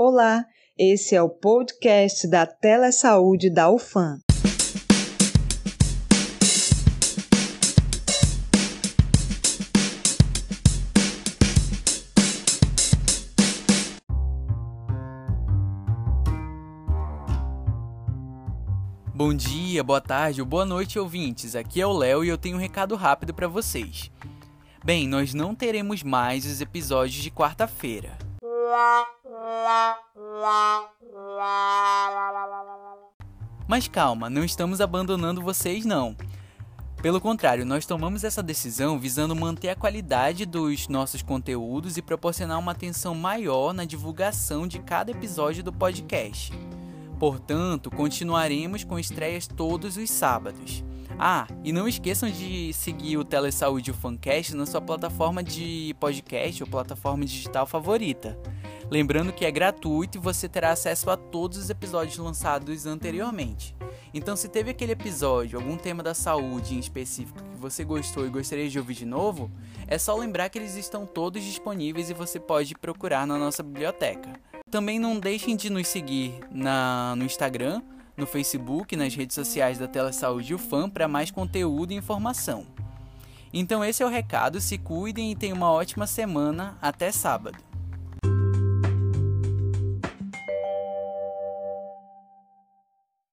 Olá, esse é o podcast da Telesaúde da UFAM. Bom dia, boa tarde ou boa noite, ouvintes. Aqui é o Léo e eu tenho um recado rápido para vocês. Bem, nós não teremos mais os episódios de quarta-feira. Mas calma, não estamos abandonando vocês não. Pelo contrário, nós tomamos essa decisão visando manter a qualidade dos nossos conteúdos e proporcionar uma atenção maior na divulgação de cada episódio do podcast. Portanto, continuaremos com estreias todos os sábados. Ah, e não esqueçam de seguir o Telesaúde e o Fancast na sua plataforma de podcast ou plataforma digital favorita. Lembrando que é gratuito e você terá acesso a todos os episódios lançados anteriormente. Então, se teve aquele episódio, algum tema da saúde em específico que você gostou e gostaria de ouvir de novo, é só lembrar que eles estão todos disponíveis e você pode procurar na nossa biblioteca. Também não deixem de nos seguir na, no Instagram, no Facebook, nas redes sociais da Telesaúde UFAM para mais conteúdo e informação. Então esse é o recado, se cuidem e tenham uma ótima semana. Até sábado.